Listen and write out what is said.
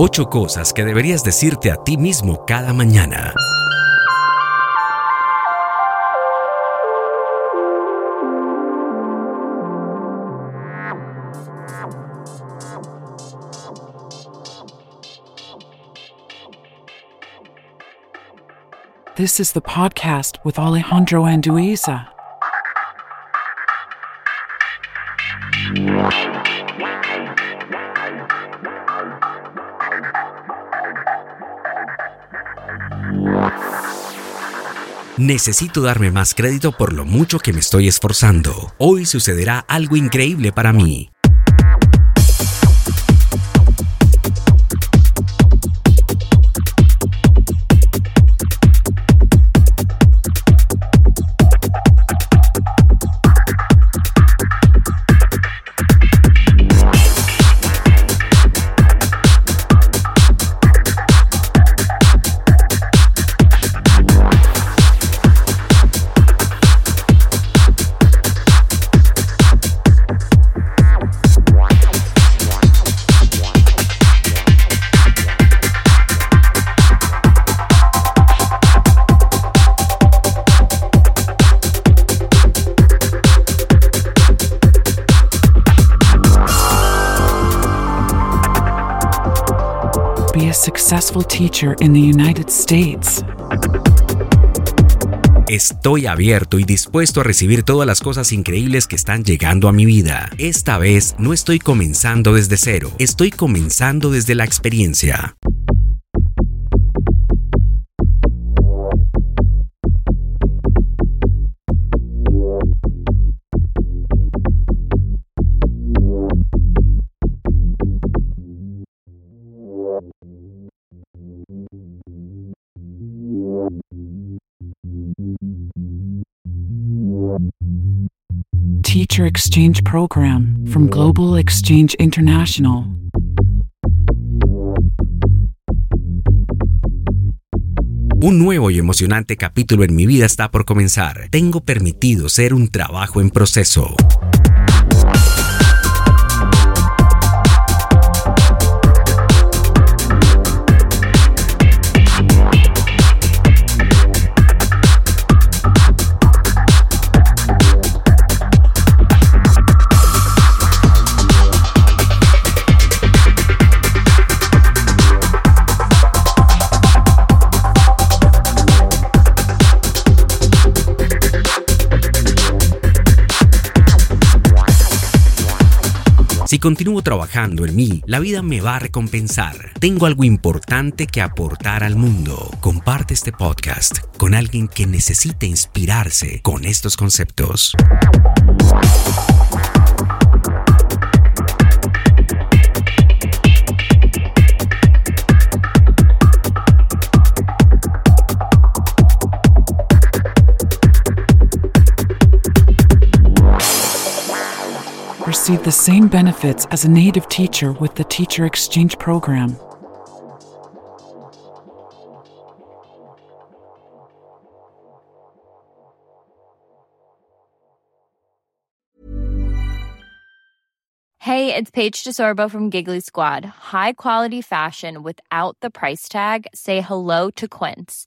Ocho cosas que deberías decirte a ti mismo cada mañana. This is the podcast with Alejandro Anduiza. Necesito darme más crédito por lo mucho que me estoy esforzando. Hoy sucederá algo increíble para mí. Be a successful teacher in the United States. Estoy abierto y dispuesto a recibir todas las cosas increíbles que están llegando a mi vida. Esta vez no estoy comenzando desde cero, estoy comenzando desde la experiencia. Exchange Program from Global Exchange International. Un nuevo y emocionante capítulo en mi vida está por comenzar. Tengo permitido ser un trabajo en proceso. Si continúo trabajando en mí, la vida me va a recompensar. Tengo algo importante que aportar al mundo. Comparte este podcast con alguien que necesite inspirarse con estos conceptos. Receive the same benefits as a native teacher with the Teacher Exchange Program. Hey, it's Paige DeSorbo from Giggly Squad. High quality fashion without the price tag. Say hello to Quince.